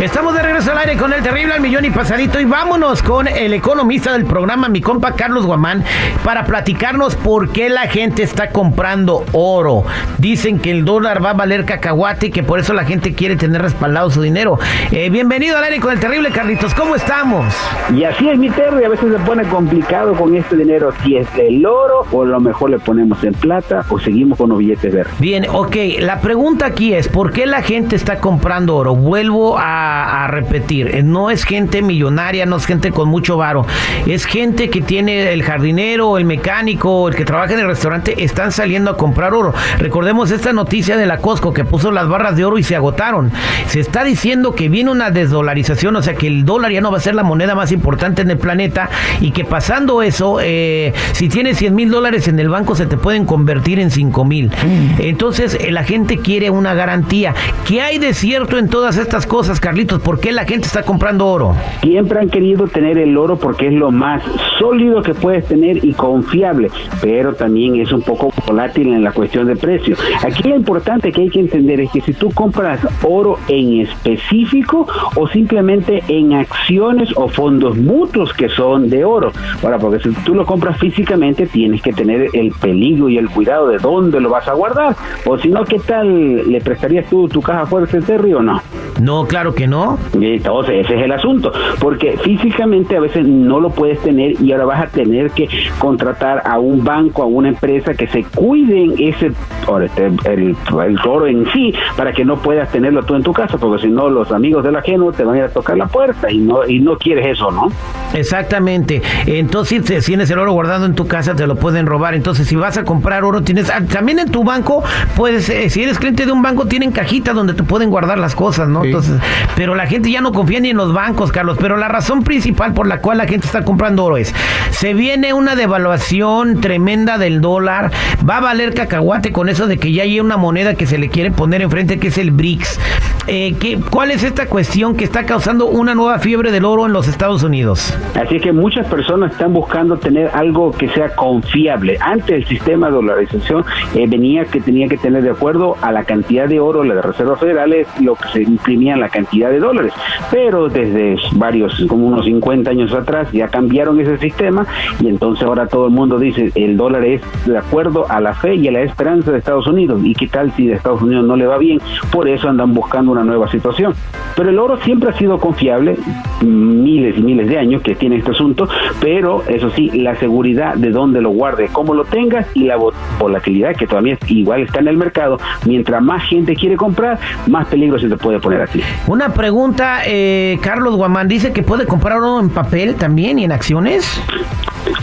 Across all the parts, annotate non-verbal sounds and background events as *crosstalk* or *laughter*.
Estamos de regreso al aire con el terrible al millón y pasadito y vámonos con el economista del programa, mi compa Carlos Guamán, para platicarnos por qué la gente está comprando oro. Dicen que el dólar va a valer cacahuate y que por eso la gente quiere tener respaldado su dinero. Eh, bienvenido al aire con el terrible Carlitos, ¿cómo estamos? Y así es mi terry, a veces se pone complicado con este dinero, si es el oro o a lo mejor le ponemos en plata o seguimos con los billetes verdes. Bien, ok, la pregunta aquí es, ¿por qué la gente está comprando oro? Vuelvo a a, repetir, eh, no es gente millonaria, no es gente con mucho varo, es gente que tiene el jardinero, el mecánico, el que trabaja en el restaurante, están saliendo a comprar oro. Recordemos esta noticia de la Costco que puso las barras de oro y se agotaron. Se está diciendo que viene una desdolarización, o sea que el dólar ya no va a ser la moneda más importante en el planeta y que pasando eso, eh, si tienes 100 mil dólares en el banco se te pueden convertir en 5 mil. Mm. Entonces eh, la gente quiere una garantía. ¿Qué hay de cierto en todas estas cosas, Carlos? ¿Por qué la gente está comprando oro? Siempre han querido tener el oro porque es lo más sólido que puedes tener y confiable, pero también es un poco volátil en la cuestión de precio. Aquí lo importante que hay que entender es que si tú compras oro en específico o simplemente en acciones o fondos mutuos que son de oro. Ahora, porque si tú lo compras físicamente tienes que tener el peligro y el cuidado de dónde lo vas a guardar. O si no, ¿qué tal le prestarías tú tu caja fuerte Terry o no? No, claro que no. Entonces, ese es el asunto, porque físicamente a veces no lo puedes tener y ahora vas a tener que contratar a un banco, a una empresa que se cuiden ese, este, el, el oro en sí, para que no puedas tenerlo tú en tu casa, porque si no, los amigos del ajeno te van a ir a tocar la puerta y no, y no quieres eso, ¿no? Exactamente. Entonces, si tienes el oro guardado en tu casa, te lo pueden robar. Entonces, si vas a comprar oro, tienes ah, también en tu banco, puedes, eh, si eres cliente de un banco, tienen cajitas donde te pueden guardar las cosas, ¿no? Entonces, pero la gente ya no confía ni en los bancos, Carlos. Pero la razón principal por la cual la gente está comprando oro es, se viene una devaluación tremenda del dólar, va a valer cacahuate con eso de que ya hay una moneda que se le quiere poner enfrente, que es el BRICS. Eh, ¿qué, ¿Cuál es esta cuestión que está causando una nueva fiebre del oro en los Estados Unidos? Así que muchas personas están buscando tener algo que sea confiable. Antes el sistema de dolarización eh, venía que tenía que tener de acuerdo a la cantidad de oro, la de reservas federales, lo que se imprimía la cantidad de dólares. Pero desde varios, como unos 50 años atrás, ya cambiaron ese sistema y entonces ahora todo el mundo dice el dólar es de acuerdo a la fe y a la esperanza de Estados Unidos. ¿Y qué tal si de Estados Unidos no le va bien? Por eso andan buscando una nueva situación. Pero el oro siempre ha sido confiable, miles y miles de años que tiene este asunto, pero eso sí, la seguridad de dónde lo guarde, cómo lo tengas y la volatilidad que todavía igual está en el mercado, mientras más gente quiere comprar, más peligro se te puede poner Una pregunta, eh, Carlos Guamán, dice que puede comprar oro en papel también y en acciones.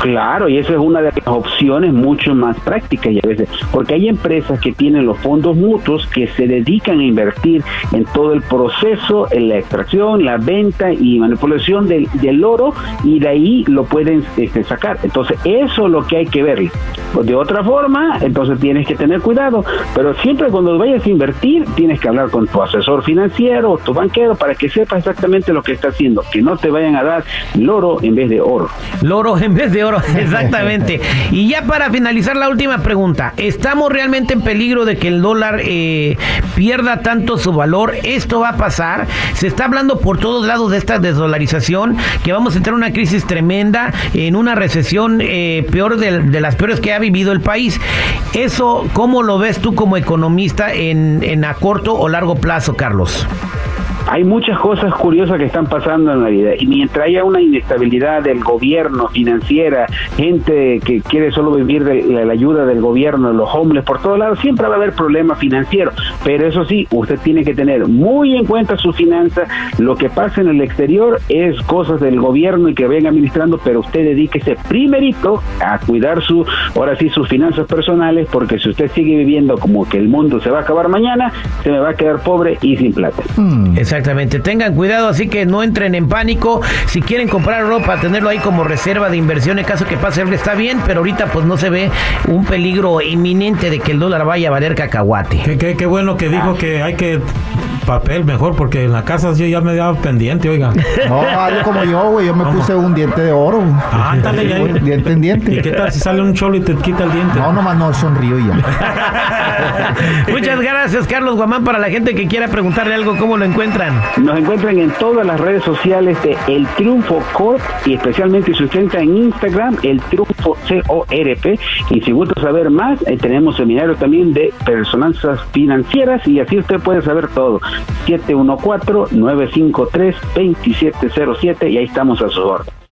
Claro, y eso es una de las opciones mucho más prácticas y a veces, porque hay empresas que tienen los fondos mutuos que se dedican a invertir en todo el proceso, en la extracción, la venta y manipulación del, del oro y de ahí lo pueden este, sacar. Entonces, eso es lo que hay que ver. De otra forma, entonces tienes que tener cuidado, pero siempre cuando vayas a invertir, tienes que hablar con tu asesor financiero tu banquero para que sepa exactamente lo que está haciendo, que no te vayan a dar loro en vez de oro. Loro en vez de oro, *laughs* exactamente. y ya para finalizar la última pregunta, ¿estamos realmente en peligro de que el dólar eh, pierda tanto su valor? ¿Esto va a pasar? Se está hablando por todos lados de esta desdolarización, que vamos a entrar en una crisis tremenda, en una recesión eh, peor de, de, las peores que ha vivido el país. Eso, ¿cómo lo ves tú como economista en, en a corto o largo plazo, Carlos? Hay muchas cosas curiosas que están pasando en la vida y mientras haya una inestabilidad del gobierno financiera, gente que quiere solo vivir de la, ayuda del gobierno, los hombres por todos lados, siempre va a haber problemas financieros. pero eso sí, usted tiene que tener muy en cuenta su finanza. Lo que pasa en el exterior es cosas del gobierno y que venga administrando, pero usted dedíquese primerito a cuidar su, ahora sí, sus finanzas personales, porque si usted sigue viviendo como que el mundo se va a acabar mañana, se me va a quedar pobre y sin plata. Mm. Exactamente, tengan cuidado, así que no entren en pánico. Si quieren comprar ropa, tenerlo ahí como reserva de inversión en caso que pase algo, está bien, pero ahorita pues no se ve un peligro inminente de que el dólar vaya a valer cacahuate. Qué, qué, bueno que dijo que hay que papel mejor, porque en la casa yo ya me daba pendiente, oiga. *laughs* No, algo como yo, güey. Yo me puse un diente de oro. Ah, ándale, ya. Diente en diente. ¿Y qué tal si sale un cholo y te quita el diente? No, nomás no sonrío y ya. *laughs* Muchas gracias, Carlos Guamán. Para la gente que quiera preguntarle algo, ¿cómo lo encuentran? Nos encuentran en todas las redes sociales de El Triunfo Corp y especialmente si usted entra en Instagram, El Triunfo CORP. Y si gusta saber más, eh, tenemos seminario también de personanzas financieras y así usted puede saber todo. 714-953-2707 y ahí estamos a su orden.